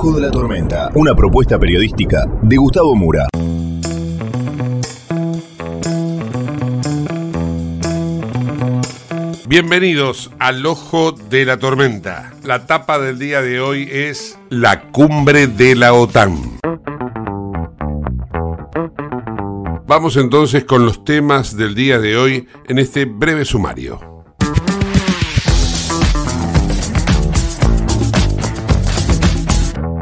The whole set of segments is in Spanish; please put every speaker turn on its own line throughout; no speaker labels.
Ojo de la Tormenta, una propuesta periodística de Gustavo Mura.
Bienvenidos al Ojo de la Tormenta. La tapa del día de hoy es la cumbre de la OTAN. Vamos entonces con los temas del día de hoy en este breve sumario.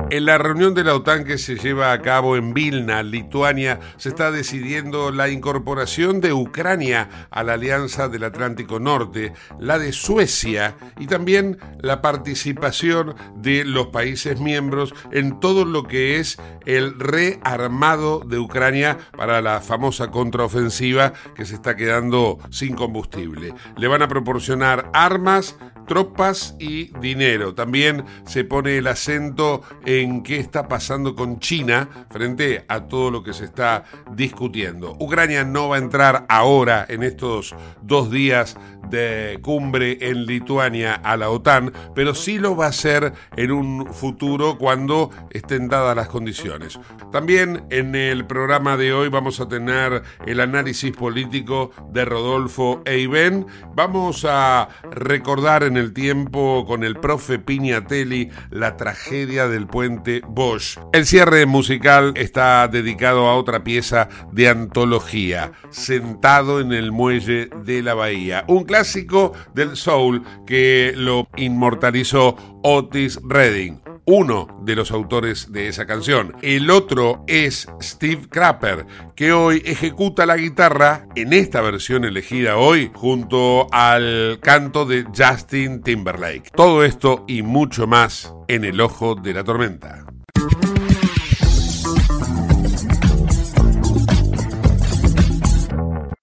En la reunión de la OTAN que se lleva a cabo en Vilna, Lituania, se está decidiendo la incorporación de Ucrania a la Alianza del Atlántico Norte, la de Suecia y también la participación de los países miembros en todo lo que es el rearmado de Ucrania para la famosa contraofensiva que se está quedando sin combustible. Le van a proporcionar armas, tropas y dinero. También se pone el acento en qué está pasando con China frente a todo lo que se está discutiendo. Ucrania no va a entrar ahora en estos dos días de cumbre en Lituania a la OTAN, pero sí lo va a hacer en un futuro cuando estén dadas las condiciones. También en el programa de hoy vamos a tener el análisis político de Rodolfo Eiben. Vamos a recordar en el tiempo con el profe Piñatelli la tragedia del puente Bosch. El cierre musical está dedicado a otra pieza de antología, Sentado en el muelle de la bahía. Un clásico del soul que lo inmortalizó Otis Redding uno de los autores de esa canción. El otro es Steve Crapper, que hoy ejecuta la guitarra en esta versión elegida hoy junto al canto de Justin Timberlake. Todo esto y mucho más en el ojo de la tormenta.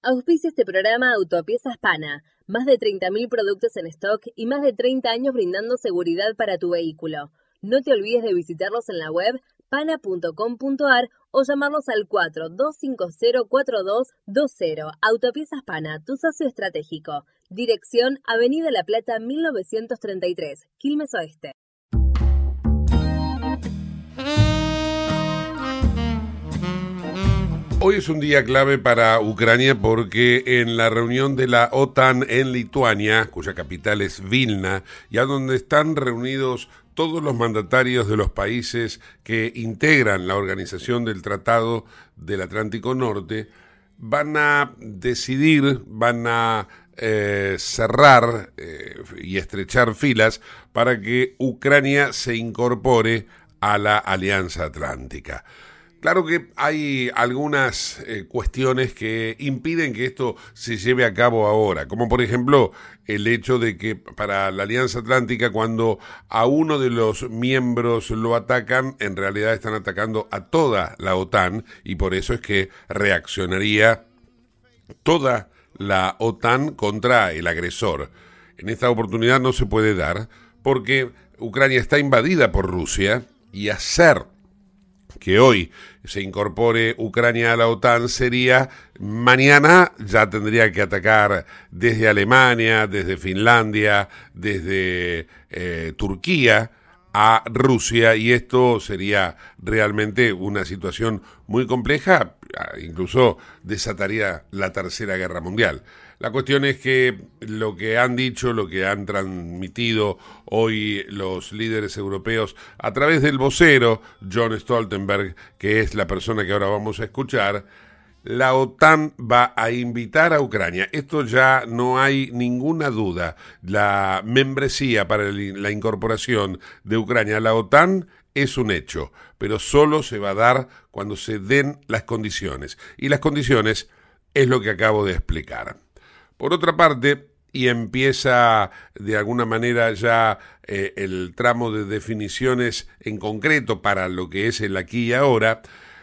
Auspicia este programa Autopiezas Pana. Más de 30.000 productos en stock y más de 30 años brindando seguridad para tu vehículo. No te olvides de visitarlos en la web pana.com.ar o llamarlos al 42504220. Autopiezas Pana, tu socio estratégico. Dirección Avenida La Plata 1933, Quilmes Oeste.
Hoy es un día clave para Ucrania porque en la reunión de la OTAN en Lituania, cuya capital es Vilna, ya donde están reunidos todos los mandatarios de los países que integran la organización del Tratado del Atlántico Norte van a decidir, van a eh, cerrar eh, y estrechar filas para que Ucrania se incorpore a la Alianza Atlántica. Claro que hay algunas eh, cuestiones que impiden que esto se lleve a cabo ahora, como por ejemplo el hecho de que para la Alianza Atlántica cuando a uno de los miembros lo atacan, en realidad están atacando a toda la OTAN y por eso es que reaccionaría toda la OTAN contra el agresor. En esta oportunidad no se puede dar porque Ucrania está invadida por Rusia y hacer que hoy se incorpore Ucrania a la OTAN sería mañana ya tendría que atacar desde Alemania, desde Finlandia, desde eh, Turquía a Rusia y esto sería realmente una situación muy compleja, incluso desataría la Tercera Guerra Mundial. La cuestión es que lo que han dicho, lo que han transmitido hoy los líderes europeos a través del vocero John Stoltenberg, que es la persona que ahora vamos a escuchar, la OTAN va a invitar a Ucrania. Esto ya no hay ninguna duda. La membresía para la incorporación de Ucrania a la OTAN es un hecho, pero solo se va a dar cuando se den las condiciones. Y las condiciones es lo que acabo de explicar. Por otra parte, y empieza de alguna manera ya eh, el tramo de definiciones en concreto para lo que es el aquí y ahora,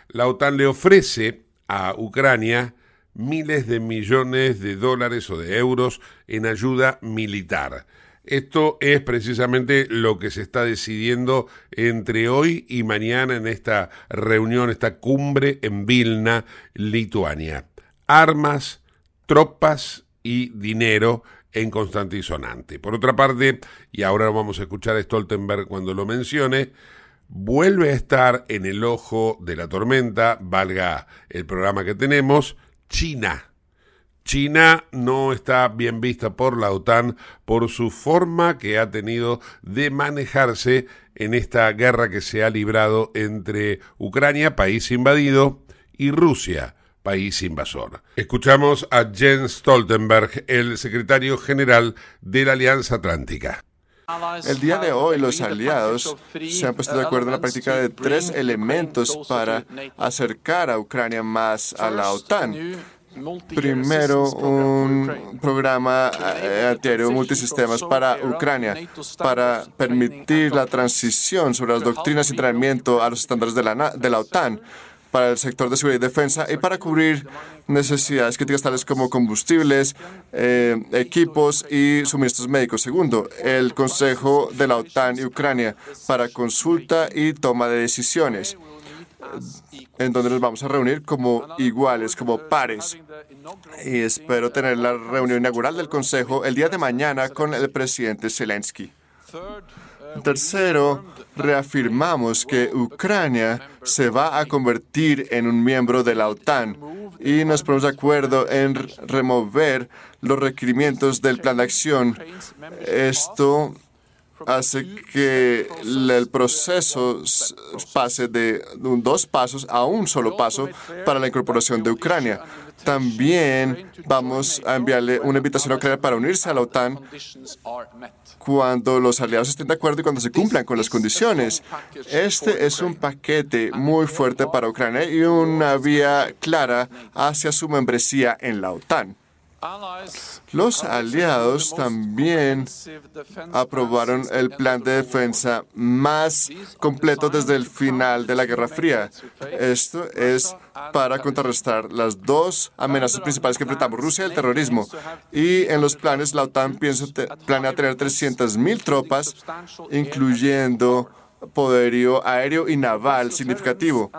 la OTAN le ofrece a Ucrania miles de millones de dólares o de euros en ayuda militar. Esto es precisamente lo que se está decidiendo entre hoy y mañana en esta reunión, esta cumbre en Vilna, Lituania. Armas, tropas y dinero en constante y sonante. Por otra parte, y ahora vamos a escuchar a Stoltenberg cuando lo mencione, vuelve a estar en el ojo de la tormenta, valga el programa que tenemos, China. China no está bien vista por la OTAN por su forma que ha tenido de manejarse en esta guerra que se ha librado entre Ucrania, país invadido, y Rusia, país invasor. Escuchamos a Jens Stoltenberg, el secretario general de la Alianza Atlántica.
El día de hoy los aliados se han puesto de acuerdo en la práctica de tres elementos para acercar a Ucrania más a la OTAN. Primero, un programa eh, antiaéreo multisistemas para Ucrania, para permitir la transición sobre las doctrinas y entrenamiento a los estándares de la, de la OTAN para el sector de seguridad y defensa y para cubrir necesidades críticas tales como combustibles, eh, equipos y suministros médicos. Segundo, el Consejo de la OTAN y Ucrania para consulta y toma de decisiones en donde nos vamos a reunir como iguales, como pares. Y espero tener la reunión inaugural del Consejo el día de mañana con el presidente Zelensky. Tercero, reafirmamos que Ucrania se va a convertir en un miembro de la OTAN y nos ponemos de acuerdo en remover los requerimientos del plan de acción. Esto hace que el proceso pase de dos pasos a un solo paso para la incorporación de Ucrania. También vamos a enviarle una invitación a Ucrania para unirse a la OTAN cuando los aliados estén de acuerdo y cuando se cumplan con las condiciones. Este es un paquete muy fuerte para Ucrania y una vía clara hacia su membresía en la OTAN. Los aliados también aprobaron el plan de defensa más completo desde el final de la Guerra Fría. Esto es para contrarrestar las dos amenazas principales que enfrentamos, Rusia y el terrorismo. Y en los planes, la OTAN piensa, planea tener 300.000 tropas, incluyendo poderío aéreo y naval significativo.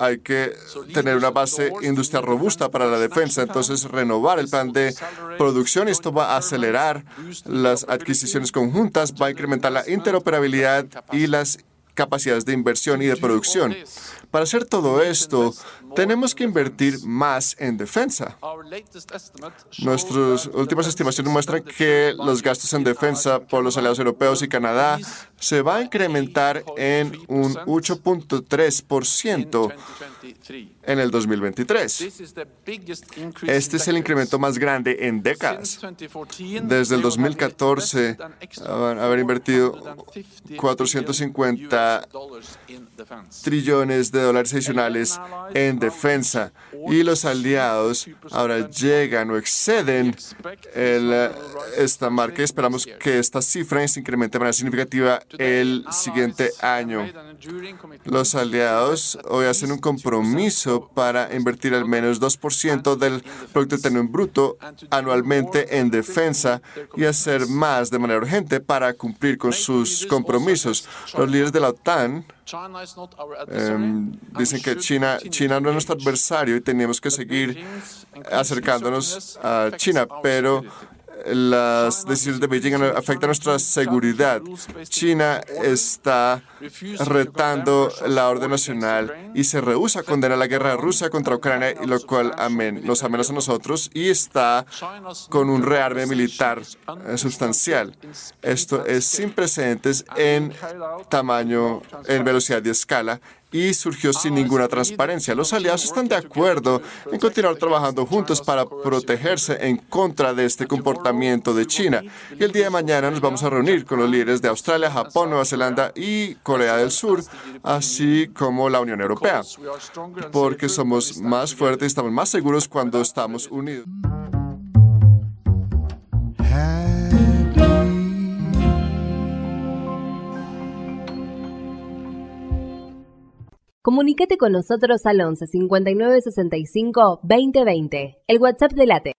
hay que tener una base industrial robusta para la defensa, entonces renovar el plan de producción, esto va a acelerar las adquisiciones conjuntas, va a incrementar la interoperabilidad y las capacidades de inversión y de producción. Para hacer todo esto, tenemos que invertir más en defensa. Nuestras últimas estimaciones muestran que los gastos en defensa por los aliados europeos y Canadá se va a incrementar en un 8.3% en el 2023. Este es el incremento más grande en décadas. Desde el 2014, haber invertido 450 trillones de dólares adicionales en defensa y los aliados ahora llegan o exceden esta marca esperamos que esta cifra se incremente de manera significativa el siguiente año. Los aliados hoy hacen un compromiso para invertir al menos 2% del Producto Interno Bruto anualmente en defensa y hacer más de manera urgente para cumplir con sus compromisos. Los líderes de la OTAN em, dicen que China, China no es nuestro adversario y tenemos que seguir acercándonos a China, pero las decisiones de Beijing afectan nuestra seguridad. China está retando la orden nacional y se rehúsa a condenar la guerra rusa contra Ucrania, lo cual nos amenaza a nosotros y está con un rearme militar eh, sustancial. Esto es sin precedentes en tamaño, en velocidad y escala y surgió sin ninguna transparencia. Los aliados están de acuerdo en continuar trabajando juntos para protegerse en contra de este comportamiento de China. Y el día de mañana nos vamos a reunir con los líderes de Australia, Japón, Nueva Zelanda y Corea del Sur, así como la Unión Europea, porque somos más fuertes y estamos más seguros cuando estamos unidos.
Comunícate con nosotros al 11 59 65 2020, el WhatsApp de Late.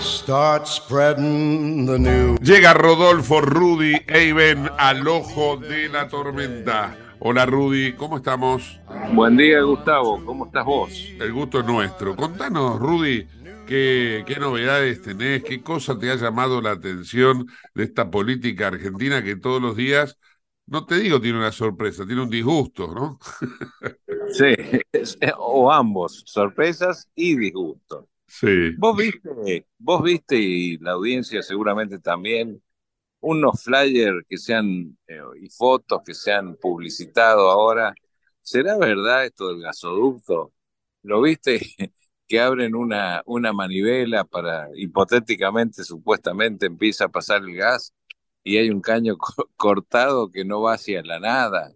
Start spreading the news. Llega Rodolfo Rudy Eiben al ojo de la tormenta. Hola Rudy, ¿cómo estamos?
Buen día Gustavo, ¿cómo estás vos?
El gusto es nuestro. Contanos Rudy, ¿qué, qué novedades tenés? ¿Qué cosa te ha llamado la atención de esta política argentina que todos los días, no te digo tiene una sorpresa, tiene un disgusto, ¿no?
sí, o ambos, sorpresas y disgustos.
Sí.
Vos viste, vos viste y la audiencia seguramente también unos flyers que sean eh, y fotos que se han publicitado ahora. ¿Será verdad esto del gasoducto? ¿Lo viste? que abren una, una manivela para, hipotéticamente, supuestamente, empieza a pasar el gas y hay un caño cortado que no va hacia la nada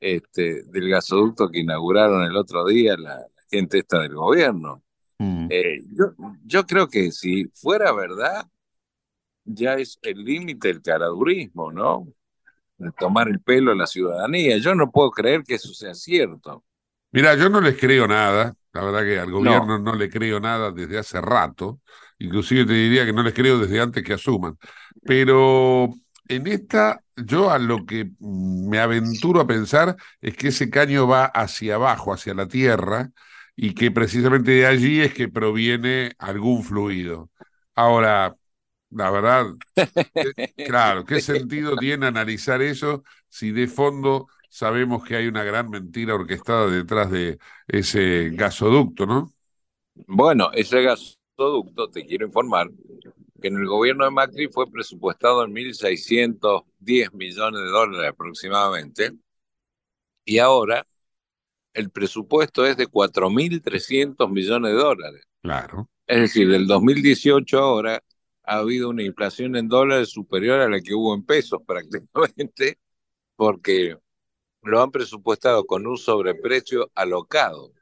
este, del gasoducto que inauguraron el otro día la, gente esta del gobierno. Mm. Eh, yo, yo creo que si fuera verdad, ya es el límite del caradurismo, ¿no? De tomar el pelo a la ciudadanía. Yo no puedo creer que eso sea cierto.
Mira, yo no les creo nada. La verdad que al gobierno no, le creo nada desde hace rato. Inclusive te diría que no les creo desde antes que asuman. Pero en esta, yo a lo que me aventuro a pensar es que ese caño va hacia abajo, hacia la tierra, y que precisamente de allí es que proviene algún fluido. Ahora, la verdad, claro, ¿qué sentido tiene analizar eso si de fondo sabemos que hay una gran mentira orquestada detrás de ese gasoducto, ¿no?
Bueno, ese gasoducto, te quiero informar, que en el gobierno de Macri fue presupuestado en 1.610 millones de dólares aproximadamente, y ahora el presupuesto es de 4.300 millones de dólares.
Claro.
Es decir, del 2018 ahora ha habido una inflación en dólares superior a la que hubo en pesos prácticamente, porque lo han presupuestado con un sobreprecio alocado,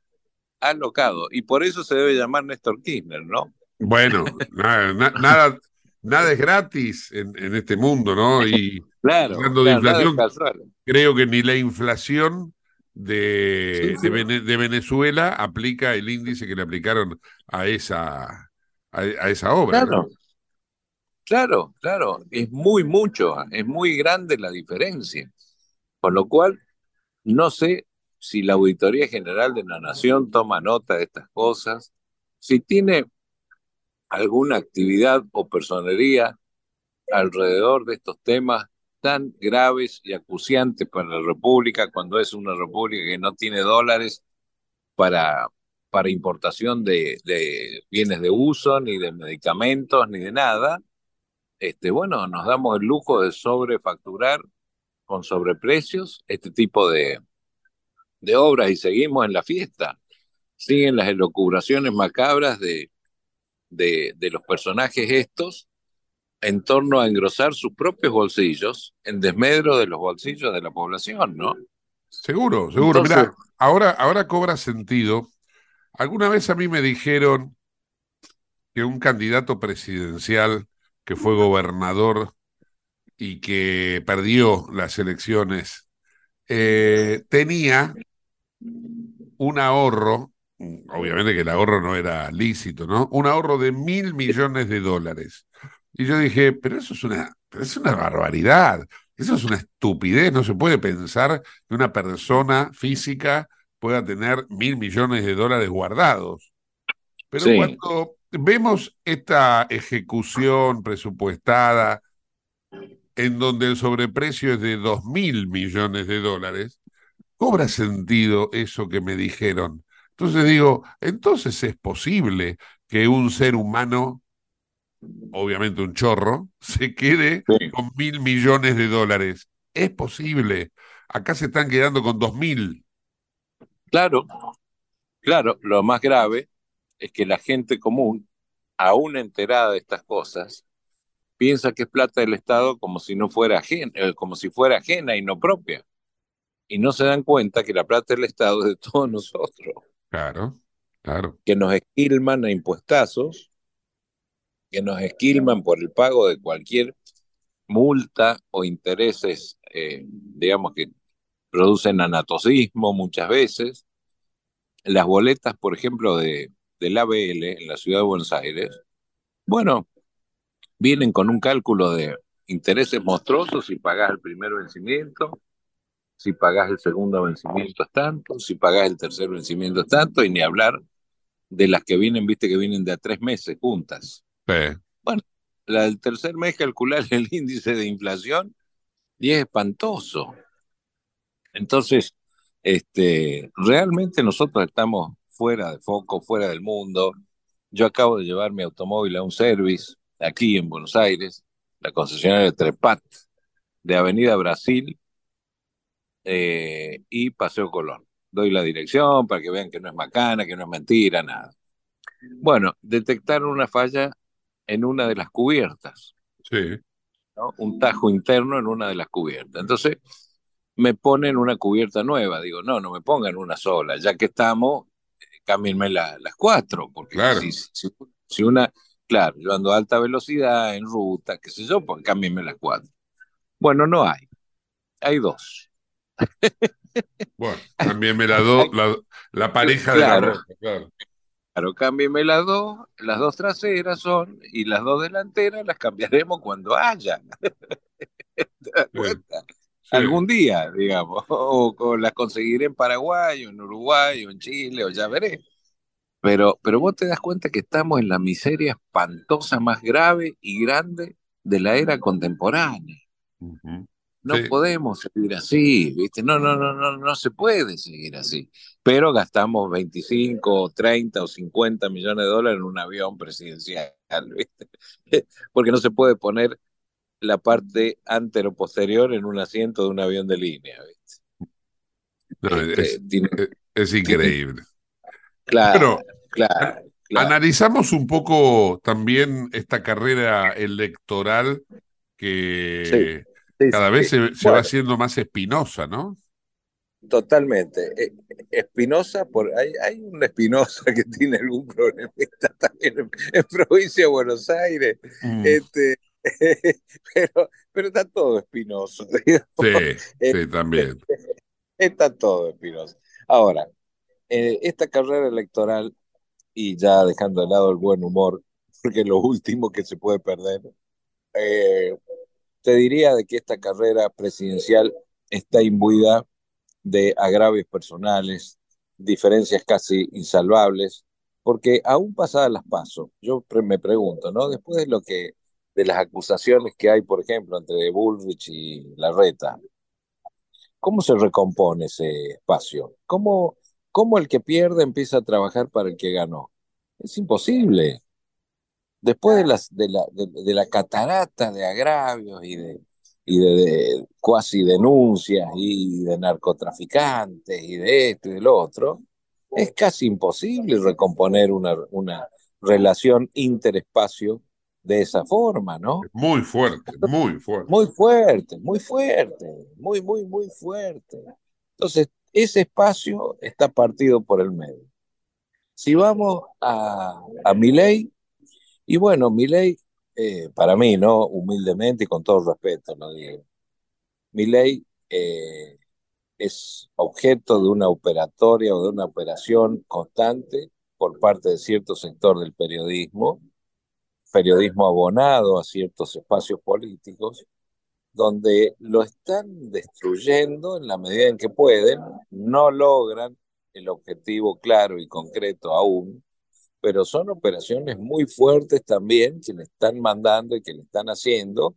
alocado, y por eso se debe llamar Néstor Kirchner, ¿no?
Bueno, nada, nada, es gratis en, este mundo, ¿no? Y
claro,
hablando de inflación, creo que ni la inflación de, de, Venezuela aplica el índice que le aplicaron a esa, a, esa obra.
Claro. Claro, claro, es muy mucho, es muy grande la diferencia. Con lo cual, no sé si la Auditoría General de la Nación toma nota de estas cosas, si tiene alguna actividad o personería alrededor de estos temas tan graves y acuciantes para la República, cuando es una República que no tiene dólares para, para importación de, de bienes de uso, ni de medicamentos, ni de nada, este, bueno, nos damos el lujo de sobrefacturar con sobreprecios este tipo de, de obras y seguimos en la fiesta. Siguen las elocubraciones macabras de, de, de los personajes estos en torno a engrosar sus propios bolsillos en desmedro de los bolsillos de la población, ¿no?
Seguro, seguro. Mira, ahora, ahora cobra sentido. Alguna vez a mí me dijeron que un candidato presidencial que fue gobernador y que perdió las elecciones eh, tenía un ahorro, obviamente que el ahorro no era lícito, ¿no? Un ahorro de mil millones de dólares. Y yo dije, pero eso es una, es una barbaridad, eso es una estupidez, no se puede pensar que una persona física pueda tener mil millones de dólares guardados. Pero cuando vemos esta ejecución presupuestada en donde el sobreprecio es de dos mil millones de dólares, cobra sentido eso que me dijeron. Entonces digo, entonces es posible que un ser humano obviamente un chorro, se quede con mil millones de dólares. Es posible. Acá se están quedando con dos mil.
Claro, claro. Lo más grave es que la gente común, aún enterada de estas cosas, piensa que es plata del Estado como si no fuera ajena, eh, como si fuera ajena y no propia. Y no se dan cuenta que la plata del Estado es de todos nosotros.
Claro, claro.
Que nos esquilman a impuestazos que nos esquilman por el pago de cualquier multa o intereses, eh, digamos, que producen anatosismo muchas veces. Las boletas, por ejemplo, de, del ABL en la ciudad de Buenos Aires, bueno, vienen con un cálculo de intereses monstruosos si pagás el primer vencimiento, si pagás el segundo vencimiento es tanto, si pagás el tercer vencimiento es tanto, y ni hablar de las que vienen, viste, que vienen de a tres meses juntas. Bueno, la del tercer mes calcular el índice de inflación y es espantoso. Entonces, este, realmente nosotros estamos fuera de foco, fuera del mundo. Yo acabo de llevar mi automóvil a un service aquí en Buenos Aires, la concesionaria de Trepat, de Avenida Brasil eh, y Paseo Colón. Doy la dirección para que vean que no es macana, que no es mentira, nada. Bueno, detectaron una falla en una de las cubiertas.
Sí.
Un tajo interno en una de las cubiertas. Entonces me ponen una cubierta nueva. Digo, no, no me pongan una sola. Ya que estamos, cámbienme las cuatro. Porque si, si, una, claro, yo ando a alta velocidad, en ruta, qué sé yo, pues cámbienme las cuatro. Bueno, no hay. Hay dos.
Bueno, cámbienme la, dos la, pareja de la ropa, claro.
Claro, cámbieme las dos, las dos traseras son, y las dos delanteras las cambiaremos cuando haya. Algún día, digamos, o, las conseguiré en Paraguay, o en Uruguay, o en Chile, o ya veré. Pero, pero vos te das cuenta que estamos en la miseria espantosa más grave y grande de la era contemporánea. No podemos seguir así, ¿viste? No, no, no, no, no se puede seguir así. Pero gastamos 25, 30 o 50 millones de dólares en un avión presidencial, ¿viste? Porque no se puede poner la parte antero-posterior en un asiento de un avión de línea,
¿viste? Este, es, increíble.
Claro, claro,
Analizamos un poco también esta carrera electoral que cada vez se, va haciendo más espinosa, ¿no?
Totalmente. Eh, espinosa, por, hay, hay una espinosa que tiene algún problema también en, provincia de Buenos Aires. Mm. Este, pero, pero está todo espinoso.
Sí, sí, eh, también.
Está todo espinoso. Ahora, eh, esta carrera electoral, y ya dejando de lado el buen humor, porque es lo último que se puede perder, eh, te diría de que esta carrera presidencial está imbuida de agravios personales, diferencias casi insalvables, porque aún pasadas las paso, yo me pregunto, ¿no? Después de lo que, de las acusaciones que hay, por ejemplo, entre Bullrich y Larreta, ¿cómo se recompone ese espacio? ¿Cómo, ¿Cómo el que pierde empieza a trabajar para el que ganó? Es imposible después de, las, de, la, de, la catarata de agravios y de, y de, cuasi denuncias y de narcotraficantes y de esto y del otro, es casi imposible recomponer una, una relación interespacio de esa forma, ¿no?
Muy fuerte, muy fuerte.
Muy fuerte, muy fuerte, muy, muy, muy fuerte. Entonces, ese espacio está partido por el medio. Si vamos a, a ley, y bueno, mi ley, eh, para mí, ¿no? Humildemente y con todo respeto, lo digo. Mi ley eh, es objeto de una operatoria o de una operación constante por parte de cierto sector del periodismo, periodismo abonado a ciertos espacios políticos, donde lo están destruyendo en la medida en que pueden, no logran el objetivo claro y concreto aún, pero son operaciones muy fuertes también que le están mandando y que le están haciendo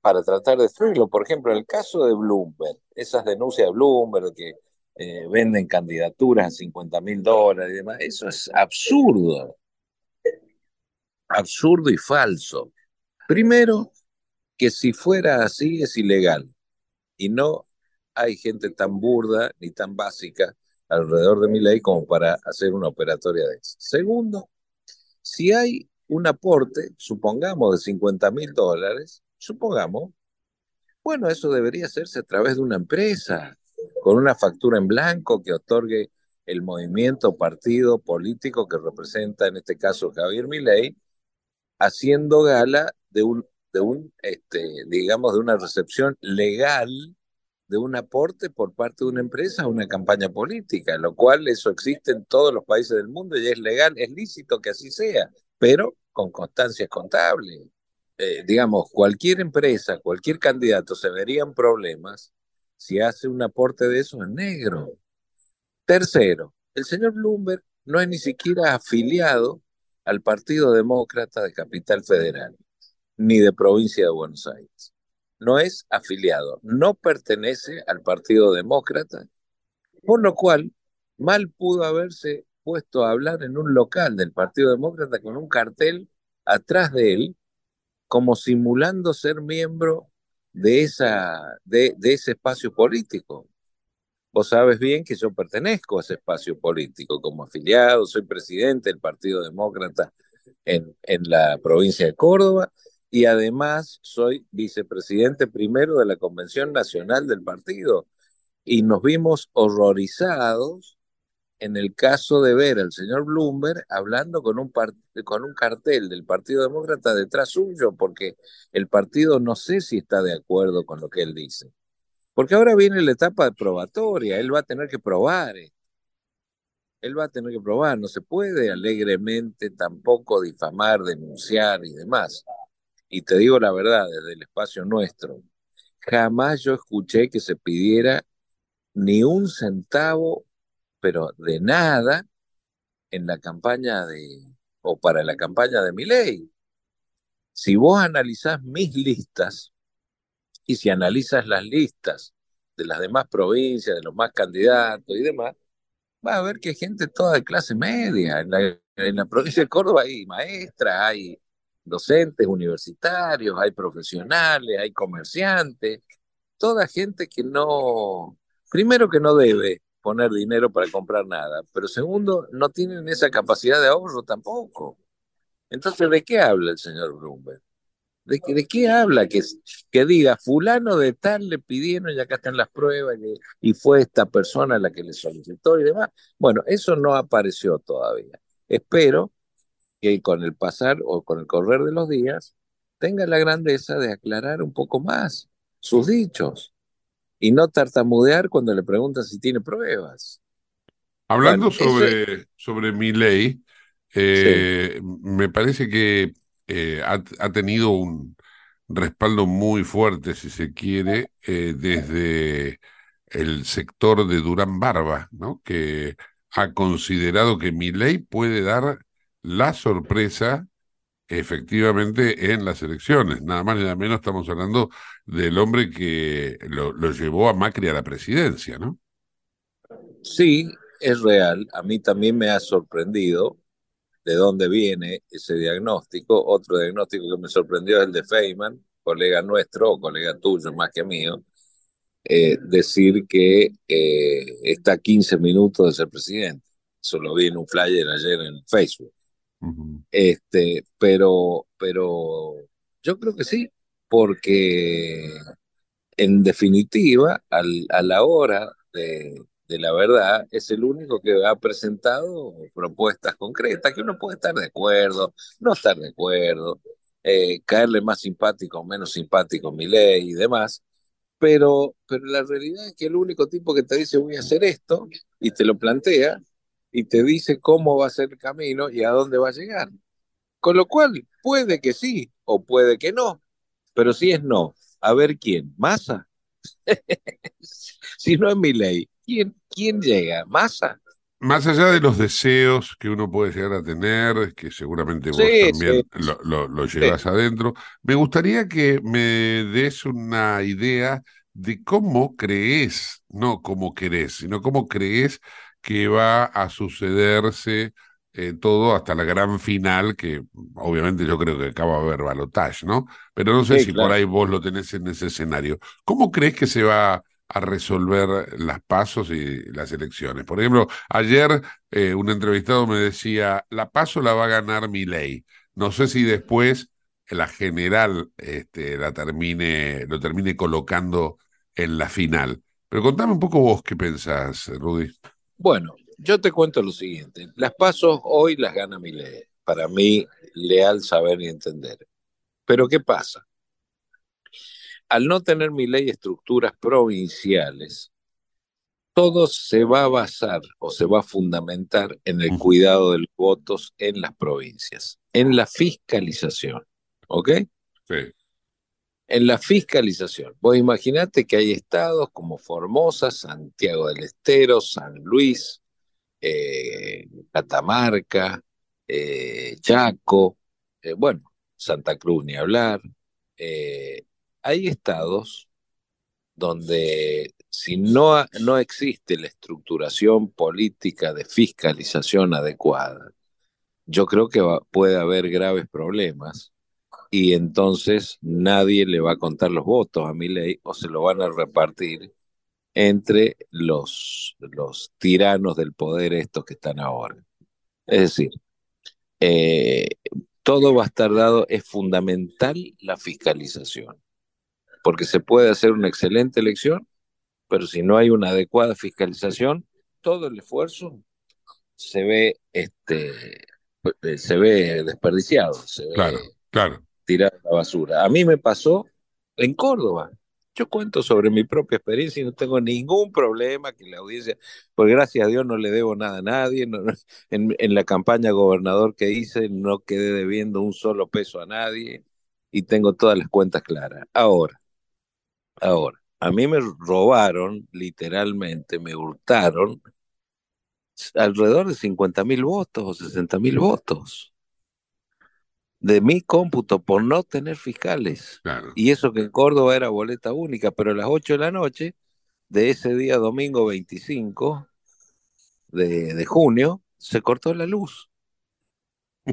para tratar de destruirlo. Por ejemplo, el caso de Bloomberg, esas denuncias de Bloomberg que eh, venden candidaturas a 50 mil dólares y demás, eso es absurdo. Absurdo y falso. Primero, que si fuera así es ilegal y no hay gente tan burda ni tan básica alrededor de mi ley como para hacer una operatoria de eso. Segundo, si hay un aporte, supongamos de 50 mil dólares, supongamos, bueno, eso debería hacerse a través de una empresa, con una factura en blanco que otorgue el movimiento partido político que representa, en este caso, Javier Milei, haciendo gala de un, de un este, digamos, de una recepción legal de un aporte por parte de una empresa a una campaña política, lo cual eso existe en todos los países del mundo y es legal, es lícito que así sea, pero con constancias contables. Eh, digamos, cualquier empresa, cualquier candidato se verían problemas si hace un aporte de eso en negro. Tercero, el señor Bloomberg no es ni siquiera afiliado al Partido Demócrata de Capital Federal, ni de Provincia de Buenos Aires. No es afiliado, no pertenece al Partido Demócrata, por lo cual mal pudo haberse puesto a hablar en un local del Partido Demócrata con un cartel atrás de él como simulando ser miembro de, esa, de, ese espacio político. Vos sabes bien que yo pertenezco a ese espacio político como afiliado, soy presidente del Partido Demócrata en, en la provincia de Córdoba y además soy vicepresidente primero de la Convención Nacional del partido. Y nos vimos horrorizados en el caso de ver al señor Bloomberg hablando con un, con un cartel del Partido Demócrata detrás suyo, porque el partido no sé si está de acuerdo con lo que él dice. Porque ahora viene la etapa de probatoria, él va a tener que probar. Él va a tener que probar, no se puede alegremente tampoco difamar, denunciar y demás. Y te digo la verdad, desde el espacio nuestro, jamás yo escuché que se pidiera ni un centavo pero de nada en la campaña de, o para la campaña de mi ley. Si vos analizás mis listas y si analizas las listas de las demás provincias, de los más candidatos y demás, va a ver que hay gente toda de clase media. En la, en la provincia de Córdoba hay maestras, hay docentes universitarios, hay profesionales, hay comerciantes, toda gente que no, primero que no debe poner dinero para comprar nada, pero segundo, no tienen esa capacidad de ahorro tampoco. Entonces, ¿de qué habla el señor Bloomberg? ¿De, de qué habla? Que, que diga, fulano de tal le pidieron y acá están las pruebas y, y fue esta persona la que le solicitó y demás. Bueno, eso no apareció todavía. Espero que con el pasar o con el correr de los días tenga la grandeza de aclarar un poco más sus dichos y no tartamudear cuando le preguntan si tiene pruebas.
Hablando sobre, sobre mi ley, eh, me parece que eh, ha, tenido un respaldo muy fuerte, si se quiere, eh, desde el sector de Durán Barba, ¿no? que ha considerado que mi ley puede dar la sorpresa efectivamente en las elecciones. Nada más ni nada menos estamos hablando del hombre que lo, llevó a Macri a la presidencia, ¿no?
Sí, es real. A mí también me ha sorprendido de dónde viene ese diagnóstico. Otro diagnóstico que me sorprendió es el de Feynman, colega nuestro o colega tuyo más que mío, eh, decir que eh, está a 15 minutos de ser presidente. Eso lo vi en un flyer ayer en Facebook. Este, pero, pero yo creo que sí, porque en definitiva, a la hora de, la verdad, es el único que ha presentado propuestas concretas, que uno puede estar de acuerdo, no estar de acuerdo, eh, caerle más simpático o menos simpático a mi ley y demás, pero, pero la realidad es que el único tipo que te dice voy a hacer esto y te lo plantea y te dice cómo va a ser el camino y a dónde va a llegar. Con lo cual, puede que sí o puede que no, pero si es no, a ver quién, Massa. si no es mi ley, ¿quién, quién llega? Massa.
Más allá de los deseos que uno puede llegar a tener, que seguramente vos también lo, lo, llevas adentro, me gustaría que me des una idea de cómo crees, no cómo querés, sino cómo crees que va a sucederse eh, todo hasta la gran final, que obviamente yo creo que acaba de haber balotage, ¿no? Pero no sé si por ahí vos lo tenés en ese escenario. ¿Cómo crees que se va a resolver las pasos y las elecciones. Por ejemplo, ayer eh, un entrevistado me decía, la paso la va a ganar mi ley. No sé si después la general este, la termine, lo termine colocando en la final. Pero contame un poco vos qué pensás, Rudy.
Bueno, yo te cuento lo siguiente. Las pasos hoy las gana mi ley. Para mí, leal saber y entender. Pero ¿qué pasa? Al no tener mi ley estructuras provinciales, todo se va a basar o se va a fundamentar en el cuidado de los votos en las provincias, en la fiscalización. ¿Ok?
Sí.
En la fiscalización. Vos imaginate que hay estados como Formosa, Santiago del Estero, San Luis, eh, Catamarca, eh, Chaco, eh, bueno, Santa Cruz ni hablar, hay estados donde si no, no existe la estructuración política de fiscalización adecuada, yo creo que puede haber graves problemas y entonces nadie le va a contar los votos a mi ley o se lo van a repartir entre los, los tiranos del poder estos que están ahora. Es decir, eh, todo va a estar dado, es fundamental la fiscalización porque se puede hacer una excelente elección, pero si no hay una adecuada fiscalización, todo el esfuerzo se ve, este, se ve desperdiciado, se
claro, claro.
tirado a la basura. A mí me pasó en Córdoba. Yo cuento sobre mi propia experiencia y no tengo ningún problema que la audiencia, porque gracias a Dios no le debo nada a nadie. en, en la campaña gobernador que hice no quedé debiendo un solo peso a nadie y tengo todas las cuentas claras. Ahora, Ahora, a mí me robaron, literalmente, me hurtaron alrededor de 50 mil votos o 60 mil votos de mi cómputo por no tener fiscales. Y eso que en Córdoba era boleta única, pero a las 8 de la noche de ese día domingo 25 de, de junio se cortó la luz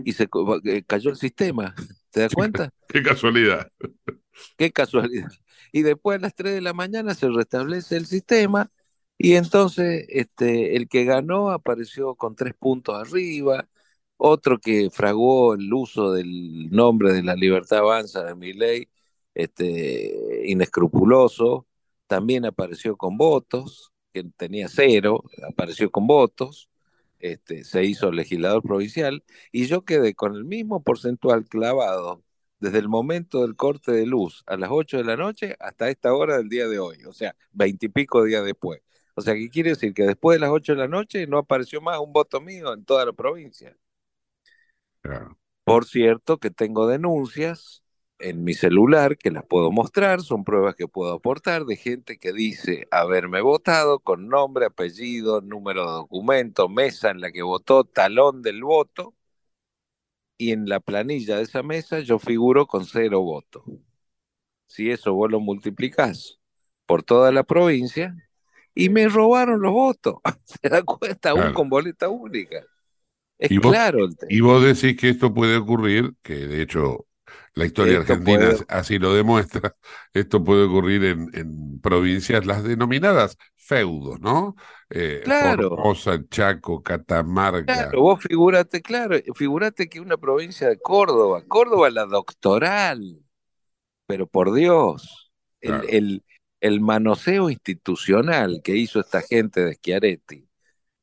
y se eh, cayó el sistema. ¿Te das cuenta?
Qué casualidad.
Qué casualidad. Y después a las 3 de la mañana se restablece el sistema y entonces este, el que ganó apareció con tres puntos arriba, otro que fraguó el uso del nombre de la libertad avanza de mi ley, este, inescrupuloso, también apareció con votos, que tenía cero, apareció con votos, este, se hizo legislador provincial, y yo quedé con el mismo porcentual clavado desde el momento del corte de luz a las 8 de la noche hasta esta hora del día de hoy, o sea, veintipico días después. O sea, ¿qué quiere decir? Que después de las 8 de la noche no apareció más un voto mío en toda la provincia. Por cierto, que tengo denuncias en mi celular que las puedo mostrar, son pruebas que puedo aportar de gente que dice haberme votado con nombre, apellido, número de documento, mesa en la que votó, talón del voto, y en la planilla de esa mesa yo figuro con cero votos. Si eso vos lo multiplicás por toda la provincia, y me robaron los votos. Se da cuenta, aún con boleta única. Es
¿Y
claro.
y vos decís que esto puede ocurrir, que de hecho La historia argentina así lo demuestra. Esto puede ocurrir en, en provincias, las denominadas feudos, ¿no?
Eh, claro.
Formosa, Chaco, Catamarca.
Claro, vos figúrate, claro, figúrate que una provincia de Córdoba, Córdoba la doctoral, pero por Dios, el, el, el, manoseo institucional que hizo esta gente de Schiaretti,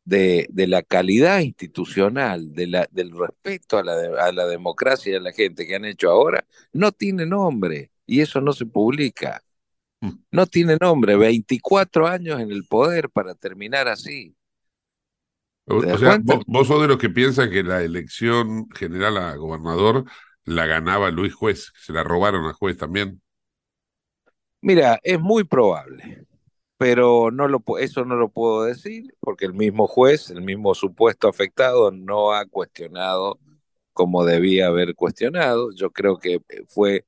de, de la calidad institucional, de la, del respeto a la, a la democracia y a la gente que han hecho ahora, no tiene nombre y eso no se publica. No tiene nombre, 24 años en el poder para terminar así.
O, sea, vos, sos de los que piensan que la elección general a gobernador la ganaba Luis Juez, se la robaron al juez también.
Mira, es muy probable, pero no lo, eso no lo puedo decir porque el mismo juez, el mismo supuesto afectado, no ha cuestionado como debía haber cuestionado. Yo creo que fue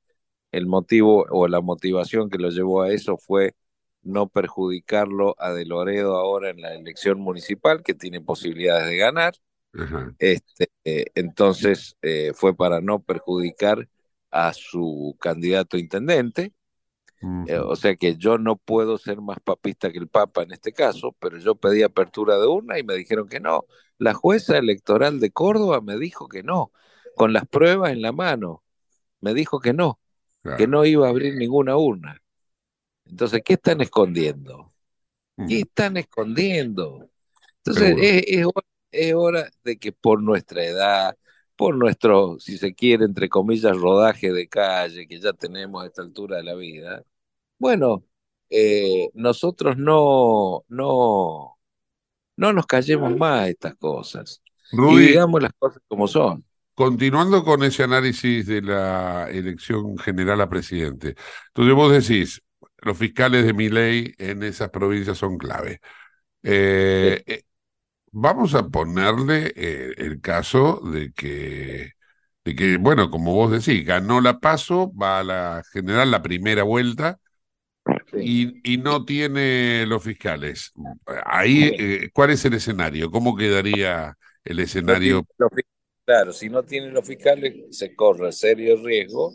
el motivo o la motivación que lo llevó a eso fue no perjudicarlo a De Loredo ahora en la elección municipal, que tiene posibilidades de ganar. este, eh, entonces eh, fue para no perjudicar a su candidato intendente. Eh, o sea que yo no puedo ser más papista que el Papa en este caso, pero yo pedí apertura de urna y me dijeron que no. La jueza electoral de Córdoba me dijo que no, con las pruebas en la mano. Me dijo que no que no iba a abrir ninguna urna. Entonces, ¿qué están escondiendo? ¿Qué están escondiendo? Entonces, es, hora, de que por nuestra edad, por nuestro, si se quiere, entre comillas, rodaje de calle que ya tenemos a esta altura de la vida, bueno, eh, nosotros no, no, no nos callemos más estas cosas. y digamos las cosas como son.
Continuando con ese análisis de la elección general a presidente, entonces vos decís, los fiscales de mi ley en esas provincias son clave. Eh, eh, vamos a ponerle eh, el caso de que, de que, bueno, como vos decís, ganó la paso, va a la general la primera vuelta y, y no tiene los fiscales. Ahí, ¿cuál es el escenario? ¿Cómo quedaría el escenario?
Claro, si no tienen los fiscales, se corre serio riesgo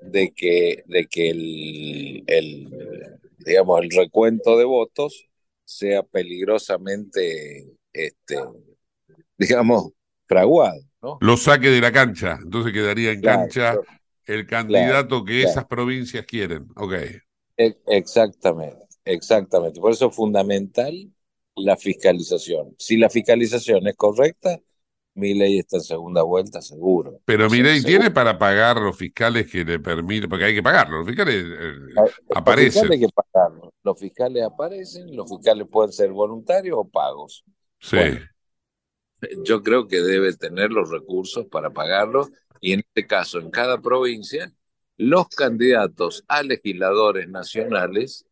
de que, de que el, el, digamos, el recuento de votos sea peligrosamente, este, digamos, fraguado. ¿no?
Lo saque de la cancha, entonces quedaría en cancha el candidato que esas provincias quieren. Ok.
E, exactamente, exactamente. Por eso es fundamental la fiscalización. Si la fiscalización es correcta, mi ley está en segunda vuelta, seguro.
Pero mi ley tiene para pagar los fiscales que le permiten, porque hay que pagarlos, los fiscales eh, aparecen.
Los fiscales hay que pagarlos. Los fiscales aparecen, los fiscales pueden ser voluntarios o pagos.
Sí.
yo creo que debe tener los recursos para pagarlos y en este caso, en cada provincia, los candidatos a legisladores nacionales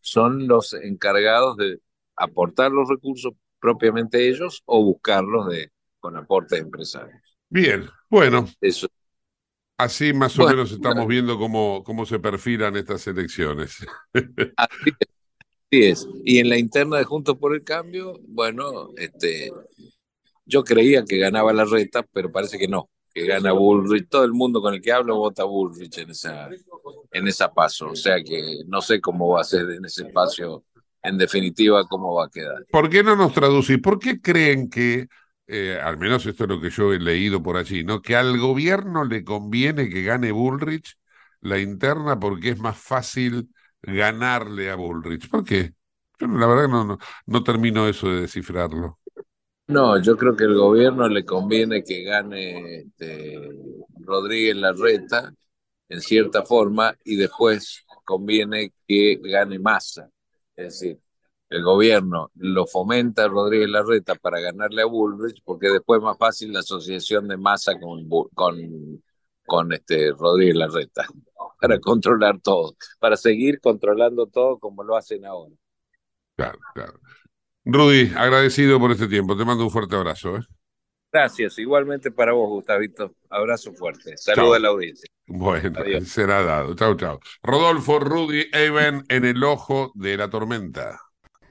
son los encargados de aportar los recursos propiamente ellos o buscarlos de con aportes empresarios.
Bien, bueno. Eso. Así más o menos estamos viendo cómo, cómo se perfilan estas elecciones.
Así es. Y en la interna de Juntos por el Cambio, bueno, este, yo creía que ganaba la reta, pero parece que no, que gana Bullrich. Todo el mundo con el que hablo vota Bullrich en esa, en esa paso. O sea que no sé cómo va a ser en ese espacio, en definitiva, cómo va a quedar.
¿Por qué no nos traducís? ¿Por qué creen que eh, al menos esto es lo que yo he leído por allí, ¿no? Que al gobierno le conviene que gane Bullrich la interna porque es más fácil ganarle a Bullrich. ¿Por qué? Yo la verdad no, no, no termino eso de descifrarlo.
No, yo creo que al gobierno le conviene que gane este, Rodríguez Larreta en cierta forma y después conviene que gane Massa. Es decir, el gobierno lo fomenta Rodríguez Larreta para ganarle a Bullrich, porque después es más fácil la asociación de masa con, con, con este Rodríguez Larreta, para controlar todo, para seguir controlando todo como lo hacen ahora.
Claro, claro. Rudy, agradecido por este tiempo. Te mando un fuerte abrazo. ¿eh?
Gracias, igualmente para vos, Gustavito. Abrazo fuerte. Saludos a la audiencia.
Bueno, será dado. Chao, chao. Rodolfo Rudy Even en el ojo de la tormenta.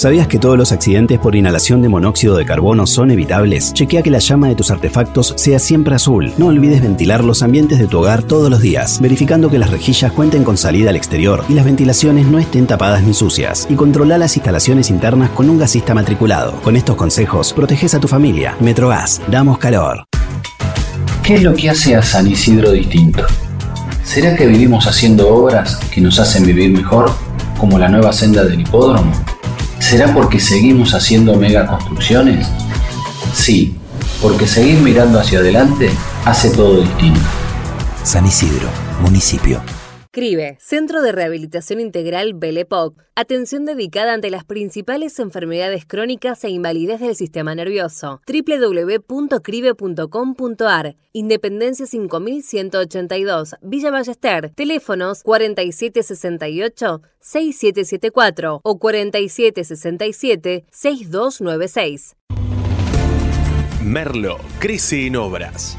¿Sabías que todos los accidentes por inhalación de monóxido de carbono son evitables? Chequea que la llama de tus artefactos sea siempre azul. No olvides ventilar los ambientes de tu hogar todos los días, verificando que las rejillas cuenten con salida al exterior y las ventilaciones no estén tapadas ni sucias. Y controla las instalaciones internas con un gasista matriculado. Con estos consejos, proteges a tu familia. Metrogas, damos calor.
¿Qué es lo que hace a San Isidro distinto? ¿Será que vivimos haciendo obras que nos hacen vivir mejor, como la nueva senda del hipódromo? ¿Será porque seguimos haciendo megaconstrucciones? Sí, porque seguir mirando hacia adelante hace todo distinto.
San Isidro, municipio.
CRIBE, Centro de Rehabilitación Integral Belepoc. Atención dedicada ante las principales enfermedades crónicas e invalidez del sistema nervioso. www.cribe.com.ar. Independencia 5182, Villa Ballester. Teléfonos 4768-6774 o 4767-6296.
Merlo crece en obras.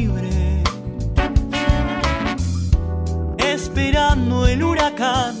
esperando el huracán.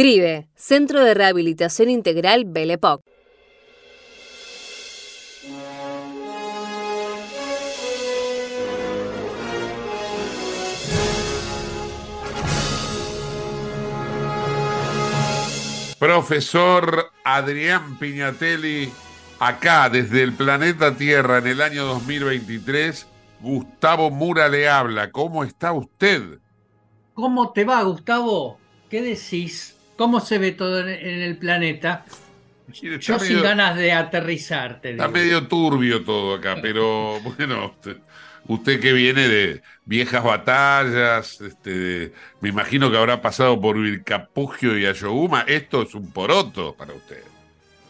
CRIBE, Centro de Rehabilitación Integral Belepoc.
Profesor Adrián Piñatelli, acá desde el planeta Tierra en el año 2023, Gustavo Mura le habla. ¿Cómo está usted?
¿Cómo te va, Gustavo? ¿Qué decís? ¿Cómo se ve todo en el planeta? Yo sin ganas de aterrizar, te
Está medio turbio todo acá, pero bueno, usted, usted que viene de viejas batallas, este, me imagino que habrá pasado por Vilcapugio y Ayohuma, esto es un poroto para usted.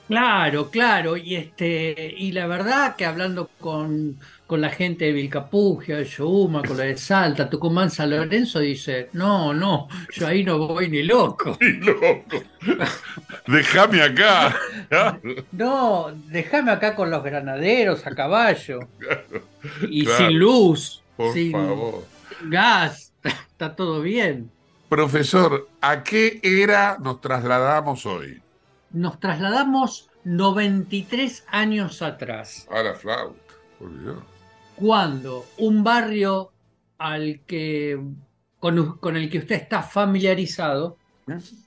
Claro, claro, y este, y la verdad que hablando con, con la gente de Vilcapugio, de Yohuma, con la de Salta, Tucumán, San Lorenzo, dice, no, no, yo ahí no voy ni loco.
Ni loco. Déjame acá.
No, déjame acá con los granaderos a caballo. Y
Claro.
sin luz,
Por
sin
favor.
gas, está todo bien.
Profesor, ¿a qué era nos trasladamos hoy?
Nos trasladamos 93 años atrás,
A la flauta, por Dios.
Cuando un barrio al que con, con el que usted está familiarizado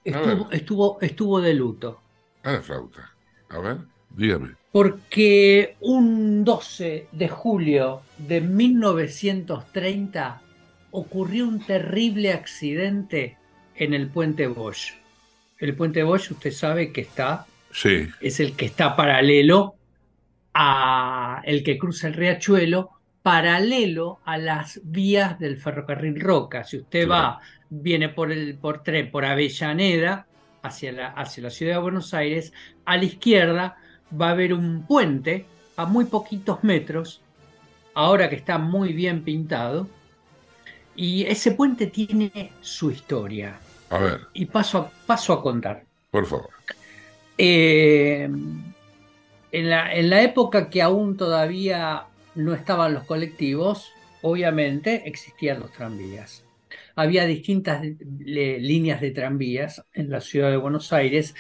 estuvo, estuvo, estuvo de luto.
A la flauta. A ver, dígame.
Porque un 12 de julio de 1930 ocurrió un terrible accidente en el puente Bosch. El puente Bosch, usted sabe que está,
Sí.
es el que está paralelo a el que cruza el riachuelo, paralelo a las vías del ferrocarril Roca. Si usted va, viene por el por tren por Avellaneda hacia la, hacia la ciudad de Buenos Aires, a la izquierda va a haber un puente a muy poquitos metros, ahora que está muy bien pintado, y ese puente tiene su historia.
A ver,
Y paso a, paso a contar.
por favor.
Eh, en, la, en la época que aún todavía no estaban los colectivos, obviamente existían los tranvías. Había distintas le- líneas de tranvías en la ciudad de Buenos Aires,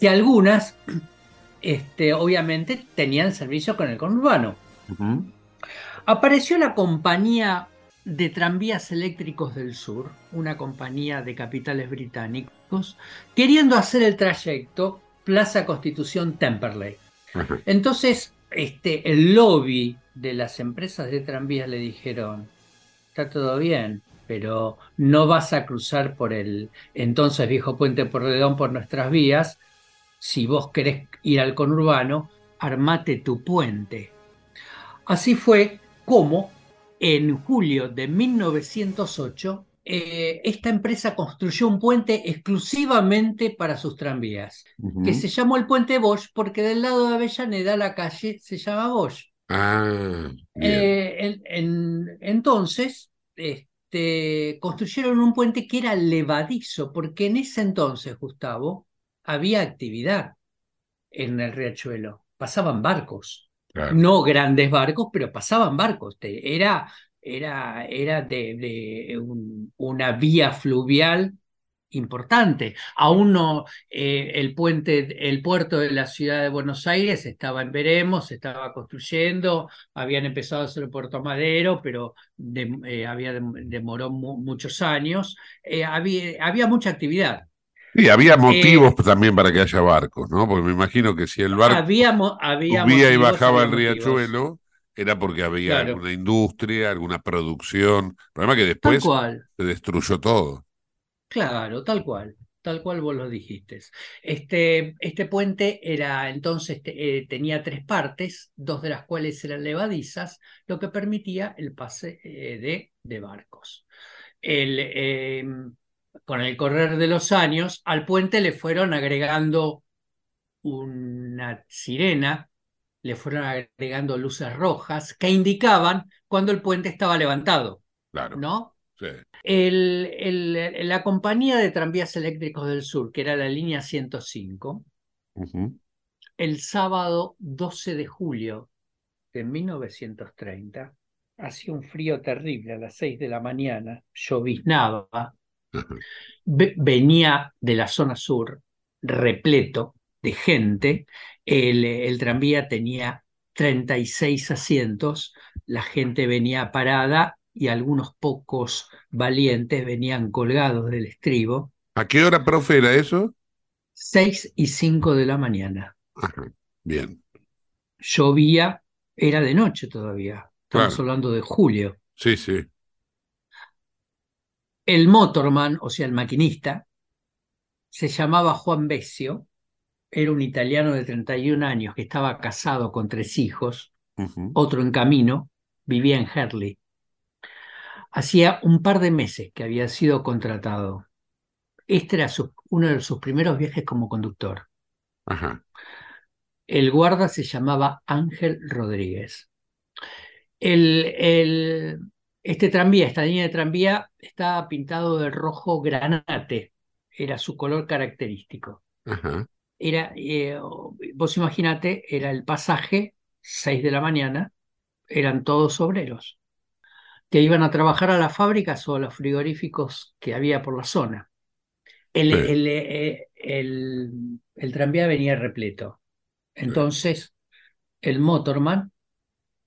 que algunas, este, obviamente, tenían servicio con el conurbano. Apareció la compañía de tranvías eléctricos del sur, una compañía de capitales británicos, queriendo hacer el trayecto Plaza Constitución Temperley. Entonces, este, el lobby de las empresas de tranvías le dijeron, está todo bien, pero no vas a cruzar por el entonces viejo puente Porredón por nuestras vías. Si vos querés ir al conurbano, armate tu puente. Así fue como en julio de 1908 eh, esta empresa construyó un puente exclusivamente para sus tranvías, que se llamó el puente Bosch porque del lado de Avellaneda la calle se llama Bosch.
Ah,
Eh, en- en- entonces, este, construyeron un puente que era levadizo, porque en ese entonces, Gustavo, había actividad en el riachuelo. Pasaban barcos,
Claro.
no grandes barcos, pero pasaban barcos. Era, era, era de, de un- una vía fluvial importante. Aún no, eh, el puente, el puerto de la ciudad de Buenos Aires estaba en veremos, se estaba construyendo, habían empezado a hacer el puerto Madero, pero eh, había, dem- demoró mu- muchos años. Eh, había, había mucha actividad.
Sí, había motivos también para que haya barcos, ¿no? Porque me imagino que si el barco
Había,
subía y bajaba el
había motivos.
riachuelo, era porque había
Claro.
alguna industria, alguna producción. El problema es que después se destruyó todo.
Claro, tal cual, tal cual vos lo dijiste. Este, este puente era entonces te- eh, tenía tres partes, dos de las cuales eran levadizas, lo que permitía el pase eh, de, de barcos. El, eh, con el correr de los años, al puente le fueron agregando una sirena, le fueron agregando luces rojas que indicaban cuando el puente estaba levantado,
Claro.
¿no?
Sí.
El- el- la compañía de tranvías eléctricos del sur, que era la línea 105,
Ujú.
el sábado 12 de julio de 1930, hacía un frío terrible a las 6 de la mañana, lloviznaba, ve- venía de la zona sur repleto de gente, el, el tranvía tenía 36 asientos, la gente venía parada y algunos pocos valientes venían colgados del estribo,
¿A qué hora, profe, era eso?
6 y 5 de la mañana.
Ajá. Bien.
Llovía, era de noche todavía, estamos
Claro.
hablando de julio.
Sí, sí.
El motorman, o sea, el maquinista, se llamaba Juan Besio, era un italiano de 31 años que estaba casado con tres hijos, otro en camino, vivía en Herley. Hacía un par de meses que había sido contratado. Este era su- uno de sus primeros viajes como conductor.
Ajá.
El guarda se llamaba Ángel Rodríguez. El, el- este tranvía, esta línea de tranvía, estaba pintado de rojo granate. Era su color característico.
Ajá.
Era, eh, vos imaginate, era el pasaje, 6 de la mañana, eran todos obreros que iban a trabajar a las fábricas o a los frigoríficos que había por la zona. El,
Sí.
el, eh, el- el tranvía venía repleto. Entonces, el motorman,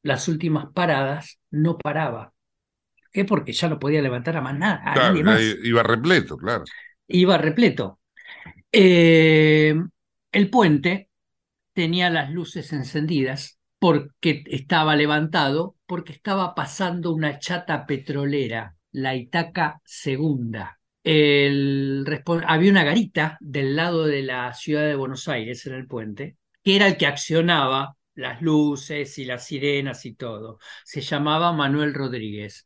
las últimas paradas, no paraba. ¿Qué? Porque ya no podía levantar a más nada, a
Claro,
nadie más.
iba repleto, claro.
Iba repleto. Eh, el puente tenía las luces encendidas porque estaba levantado, porque estaba pasando una chata petrolera, la Itaca Segunda. El había una garita del lado de la ciudad de Buenos Aires en el puente, que era el que accionaba las luces y las sirenas y todo. Se llamaba Manuel Rodríguez.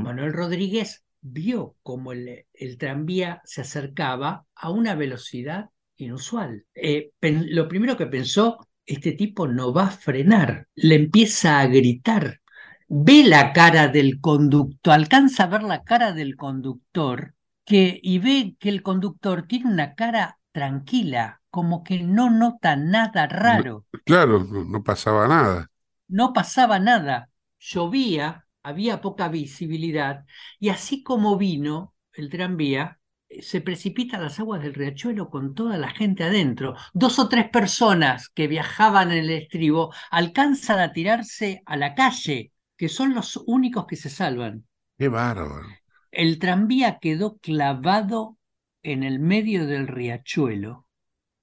Manuel Rodríguez vio cómo el, el tranvía se acercaba a una velocidad inusual. Eh, pen- lo primero que pensó, este tipo no va a frenar, le empieza a gritar. Ve la cara del conductor, alcanza a ver la cara del conductor que, y ve que el conductor tiene una cara tranquila, como que no nota nada raro.
Claro, no, pasaba nada.
No pasaba nada, llovía, había poca visibilidad, y así como vino el tranvía, eh, se precipita a las aguas del riachuelo con toda la gente adentro. Dos o tres personas que viajaban en el estribo alcanzan a tirarse a la calle, que son los únicos que se salvan.
Qué bárbaro.
El tranvía quedó clavado en el medio del riachuelo.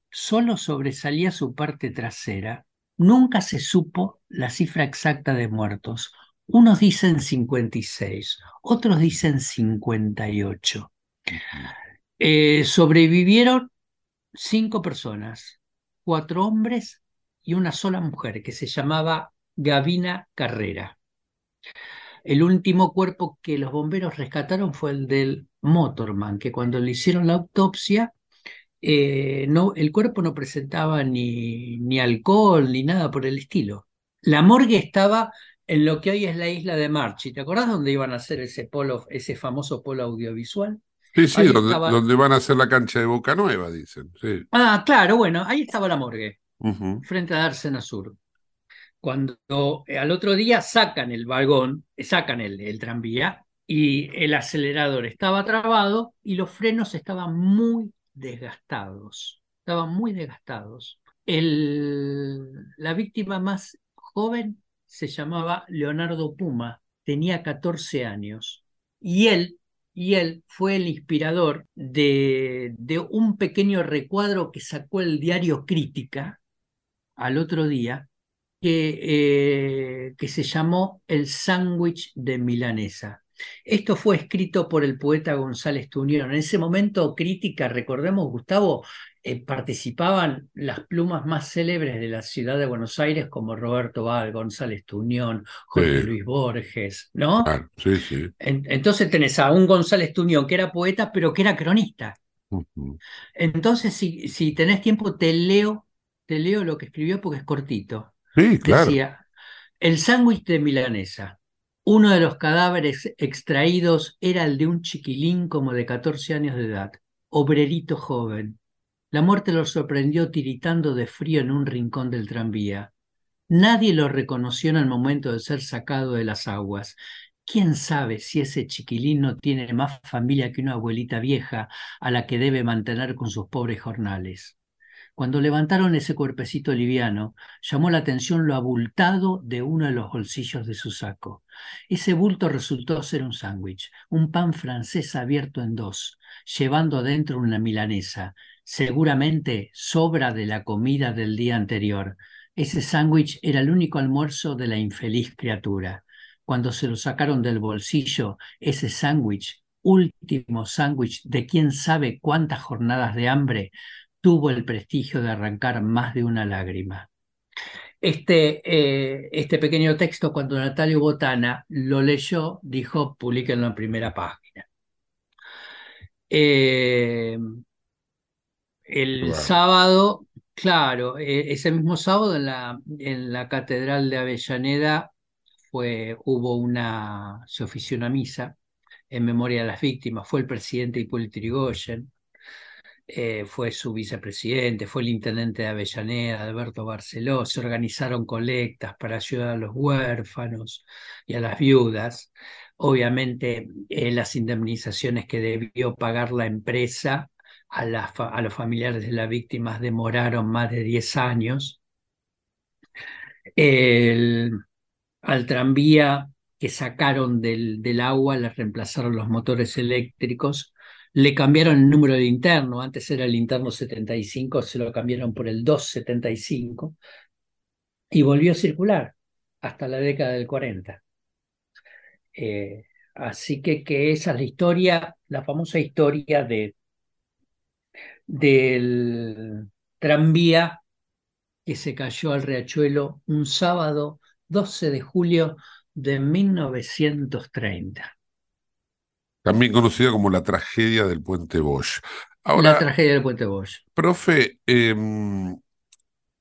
Solo sobresalía su parte trasera. Nunca se supo la cifra exacta de muertos. Unos dicen 56, otros dicen 58. Eh, sobrevivieron cinco personas, cuatro hombres y una sola mujer que se llamaba Gavina Carrera. El último cuerpo que los bomberos rescataron fue el del motorman, que cuando le hicieron la autopsia, eh, no, el cuerpo no presentaba ni, ni alcohol ni nada por el estilo. La morgue estaba en lo que hoy es la isla de Marchi. ¿Te acordás dónde iban a hacer ese polo, ese famoso polo audiovisual?
Sí, sí, donde,
estaba-
donde van a hacer la cancha de Boca Nueva, dicen. Sí.
Ah, claro, bueno, ahí estaba la morgue, frente a Dársena Sur. Cuando eh, al otro día sacan el vagón, eh, sacan el, tranvía y el acelerador estaba trabado y los frenos estaban muy desgastados. Estaban muy desgastados. La víctima más joven se llamaba Leonardo Puma, tenía 14 años. Y él, y él fue el inspirador de, de un pequeño recuadro que sacó el diario Crítica al otro día, que, eh, que se llamó El sándwich de milanesa. Esto fue escrito por el poeta González Tuñón. En ese momento, Crítica, recordemos, Gustavo, eh, participaban las plumas más célebres de la ciudad de Buenos Aires, como Roberto Val, González Tuñón, Jorge
Sí.
Luis Borges, ¿no?
Sí, sí.
En- entonces tenés a un González Tuñón que era poeta, pero que era cronista. Entonces, si, si tenés tiempo, te leo, te leo lo que escribió porque es cortito.
Sí, claro.
Decía, el sándwich de milanesa. Uno de los cadáveres extraídos era el de un chiquilín como de 14 años de edad, obrerito joven. La muerte lo sorprendió tiritando de frío en un rincón del tranvía. Nadie lo reconoció en el momento de ser sacado de las aguas. ¿Quién sabe si ese chiquilín no tiene más familia que una abuelita vieja a la que debe mantener con sus pobres jornales? Cuando levantaron ese cuerpecito liviano, llamó la atención lo abultado de uno de los bolsillos de su saco. Ese bulto resultó ser un sándwich, un pan francés abierto en dos, llevando adentro una milanesa, seguramente sobra de la comida del día anterior. Ese sándwich era el único almuerzo de la infeliz criatura. Cuando se lo sacaron del bolsillo, ese sándwich, último sándwich de quién sabe cuántas jornadas de hambre, tuvo el prestigio de arrancar más de una lágrima. Este, eh, este pequeño texto, cuando Natalio Botana lo leyó, dijo, publíquenlo en primera página. Eh, el
Claro.
sábado, claro, eh, ese mismo sábado en la, en la Catedral de Avellaneda fue, hubo una, se ofició una misa en memoria de las víctimas. Fue el presidente Hipólito Yrigoyen, eh, fue su vicepresidente, fue el intendente de Avellaneda, Alberto Barceló. Se organizaron colectas para ayudar a los huérfanos y a las viudas. Obviamente, eh, las indemnizaciones que debió pagar la empresa a, los familiares de las víctimas demoraron más de 10 años. El- al tranvía que sacaron del, del agua le reemplazaron los motores eléctricos, le cambiaron el número de interno, antes era el interno 75, se lo cambiaron por el 275 y volvió a circular hasta la década del 40. Eh, así que, que esa es la historia, la famosa historia de, del tranvía que se cayó al riachuelo un sábado 12 de julio de 1930.
También conocida como la tragedia del puente Bosch.
la tragedia del puente Bosch.
profe, em,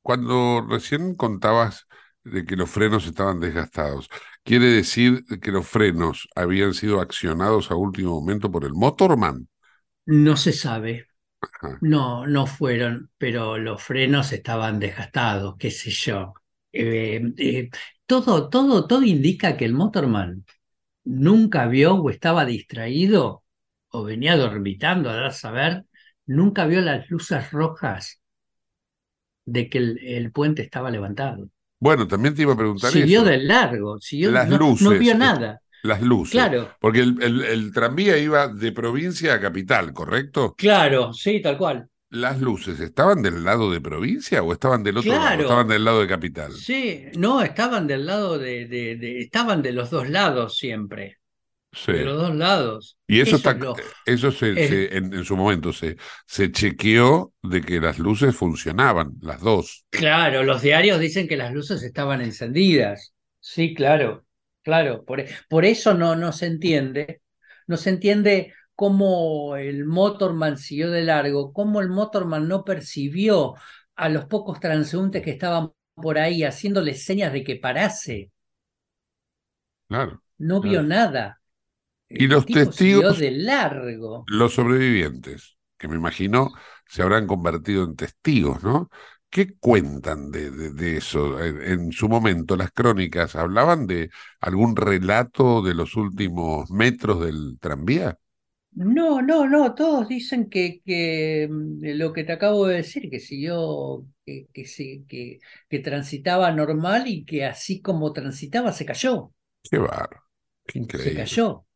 cuando recién contabas de que los frenos estaban desgastados, ¿quiere decir que los frenos habían sido accionados a último momento por el motorman?
No se sabe,
Ajá.
no, no fueron, pero los frenos estaban desgastados, qué sé yo. Eh, eh, todo, todo, todo indica que el motorman nunca vio o estaba distraído o venía dormitando, a dar a saber, nunca vio las luces rojas de que el, el puente estaba levantado.
Bueno, también te iba a preguntar
Siguió
eso.
de largo, siguió,
Las
no, no
luces,
vio
eh,
nada.
Las luces.
Claro.
Porque el, el- el tranvía iba de provincia a capital, ¿correcto?
Claro, sí, tal cual.
¿Las luces estaban del lado de provincia o estaban del otro lado?
Claro.
Estaban del lado de capital.
Sí, no, estaban del lado de, de- de- estaban de los dos lados siempre,
Sí.
de los dos lados.
Y eso,
Eso
está,
es lo-
eso se, en, en su momento se, se chequeó de que las luces funcionaban, las dos.
Claro, los diarios dicen que las luces estaban encendidas. Sí, claro, claro. Por, por eso no, no se entiende, no se entiende cómo el motorman siguió de largo, cómo el motorman no percibió a los pocos transeúntes que estaban por ahí haciéndole señas de que parase.
Claro.
No vio nada.
Y
El
los testigos,
de largo.
los sobrevivientes, que me imagino se habrán convertido en testigos, ¿no? ¿Qué cuentan de, de- de eso? En, en su momento, las crónicas, ¿hablaban de algún relato de los últimos metros del tranvía?
No, no, no, todos dicen que, que mm, lo que te acabo de decir, que siguió, que, que, que, que transitaba normal y que así como transitaba se cayó,
Qué bárbaro, qué
se
increíble.
cayó.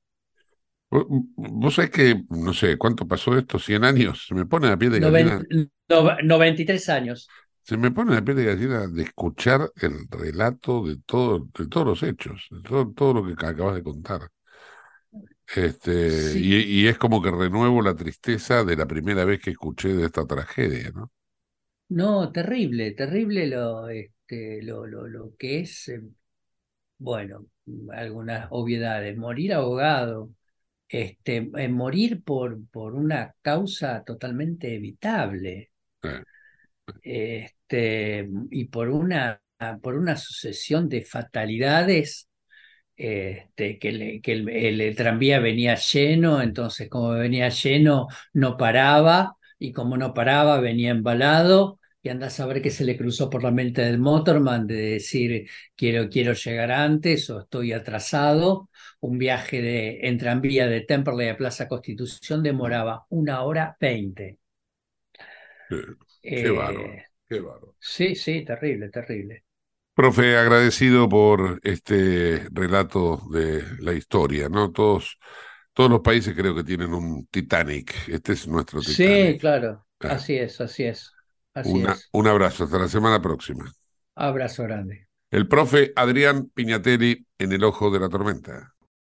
Vos, vos sabés que, no sé, ¿cuánto pasó esto? ¿100 años? Se me pone la piel de gallina.
No- 93 años.
Se me pone la piel de gallina de escuchar el relato de todo, de todos los hechos, de todo, todo lo que ca- acabas de contar. Este,
Sí.
y, y es como que renuevo la tristeza de la primera vez que escuché de esta tragedia, ¿no?
No, terrible, terrible lo, este, lo, lo, lo que es, eh, bueno, algunas obviedades. Morir ahogado, este, eh, morir por, por una causa totalmente evitable. Este, y por una, por una sucesión de fatalidades, este, que, le- que el, el- el tranvía venía lleno, entonces como venía lleno no paraba, y como no paraba venía embalado, y anda a saber qué se le cruzó por la mente del motorman de decir quiero, quiero llegar antes o estoy atrasado. Un viaje de, en tranvía de Temperley a Plaza Constitución demoraba una hora veinte.
Qué,
Eh,
qué bárbaro.
Sí, sí, terrible, terrible.
Profe, agradecido por este relato de la historia, ¿no? Todos, todos los países creo que tienen un Titanic. Este es nuestro
Sí,
Titanic.
claro,
Ah.
así es, así es, así
Una-
es.
un abrazo, hasta la semana próxima.
Abrazo grande.
El profe Adrián Piñatelli en el ojo de la tormenta.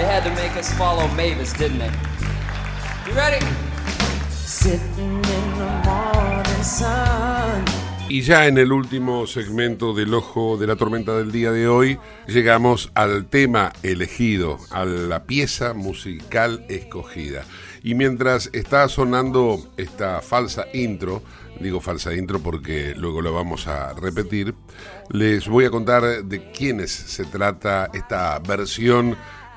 They had to make us follow Mavis, didn't they? You ready? Sitting in the morning sun.
Y ya en el último segmento del Ojo de la Tormenta del día de hoy, llegamos al tema elegido, a la pieza musical escogida. Y mientras está sonando esta falsa intro, digo falsa intro porque luego la vamos a repetir, les voy a contar de quiénes se trata esta versión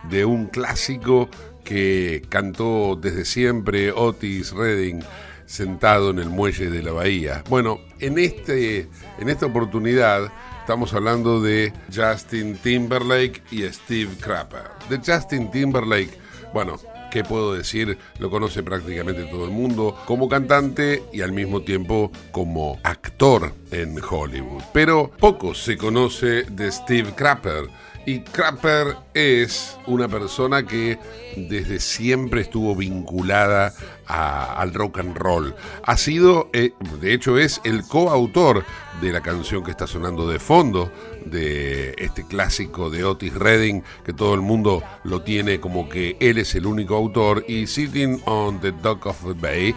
de un clásico que cantó desde siempre Otis Redding sentado en el muelle de la bahía. Bueno, en, este, en esta oportunidad estamos hablando de Justin Timberlake y Steve Crapper. De Justin Timberlake, bueno, ¿qué puedo decir? Lo conoce prácticamente todo el mundo como cantante y al mismo tiempo como actor en Hollywood. Pero poco se conoce de Steve Crapper. Y Crapper es una persona que desde siempre estuvo vinculada al rock and roll. Ha sido, eh, de hecho, es el coautor de la canción que está sonando de fondo, de este clásico de Otis Redding, que todo el mundo lo tiene como que él es el único autor, y Sitting on the Dock of the Bay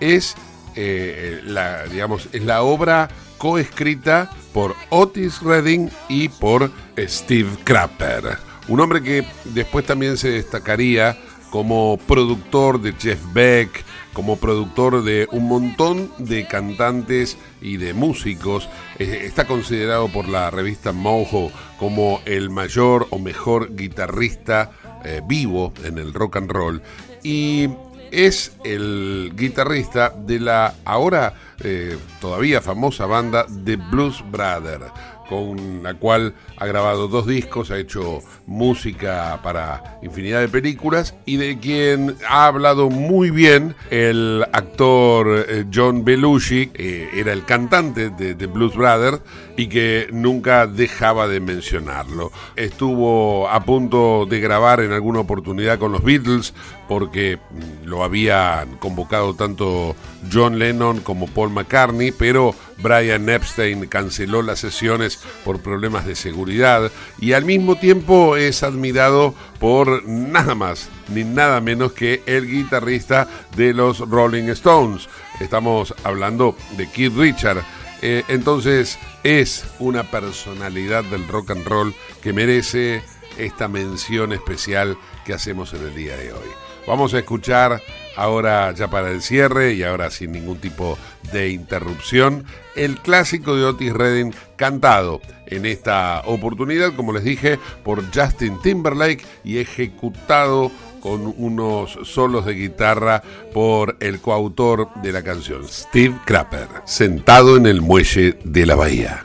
es eh, la, digamos, es la obra coescrita por Otis Redding y por Steve Crapper. Un hombre que después también se destacaría como productor de Jeff Beck, como productor de un montón de cantantes y de músicos. Eh, está considerado por la revista Mojo como el mayor o mejor guitarrista eh, vivo en el rock and roll. Y es el guitarrista de la ahora eh, todavía famosa banda The Blues Brothers, con la cual ha grabado dos discos, ha hecho música para infinidad de películas y de quien ha hablado muy bien el actor eh, John Belushi, eh, era el cantante de The Blues Brothers y que nunca dejaba de mencionarlo. Estuvo a punto de grabar en alguna oportunidad con los Beatles, porque lo habían convocado tanto John Lennon como Paul McCartney, pero Brian Epstein canceló las sesiones por problemas de seguridad y al mismo tiempo es admirado por nada más ni nada menos que el guitarrista de los Rolling Stones. Estamos hablando de Keith Richard. Eh, entonces es una personalidad del rock and roll que merece esta mención especial que hacemos en el día de hoy. Vamos a escuchar ahora ya para el cierre y ahora sin ningún tipo de interrupción el clásico de Otis Redding cantado en esta oportunidad, como les dije, por Justin Timberlake y ejecutado con unos solos de guitarra por el coautor de la canción, Steve Crapper, sentado en el muelle de la bahía.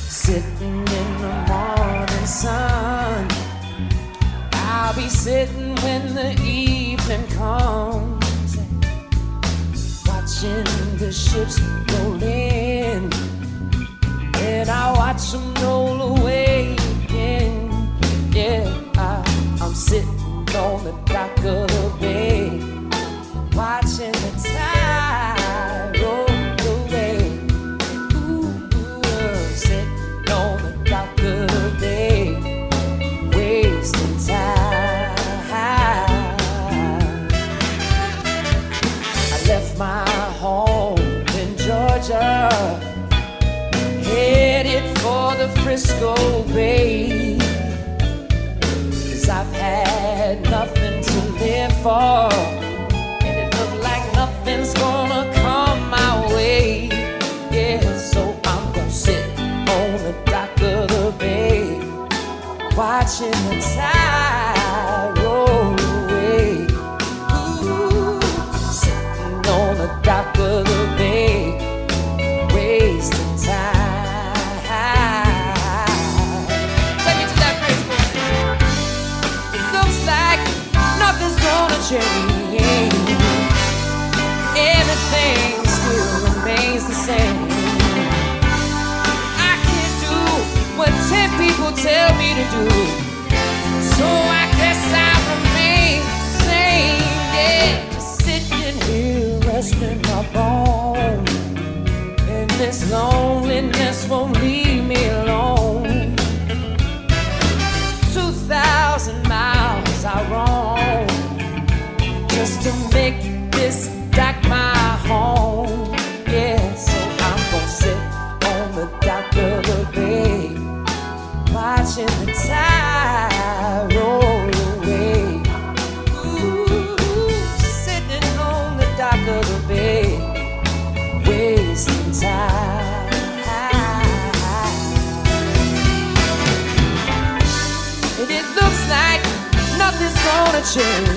Ships roll in, and I watch them roll away again. Yeah, I, I'm sitting on the dock of the bay, Frisco Bay. Cause I've had nothing to live for, and it looked like nothing's gonna come my way. Yeah, so I'm gonna sit on the dock of the bay, watching the tide Everything still remains the same. I can't do what ten people tell me to do. So I guess I remain the same. Yeah, just sitting here resting my bones. And this loneliness won't leave me alone. Two thousand miles I roam just to make share.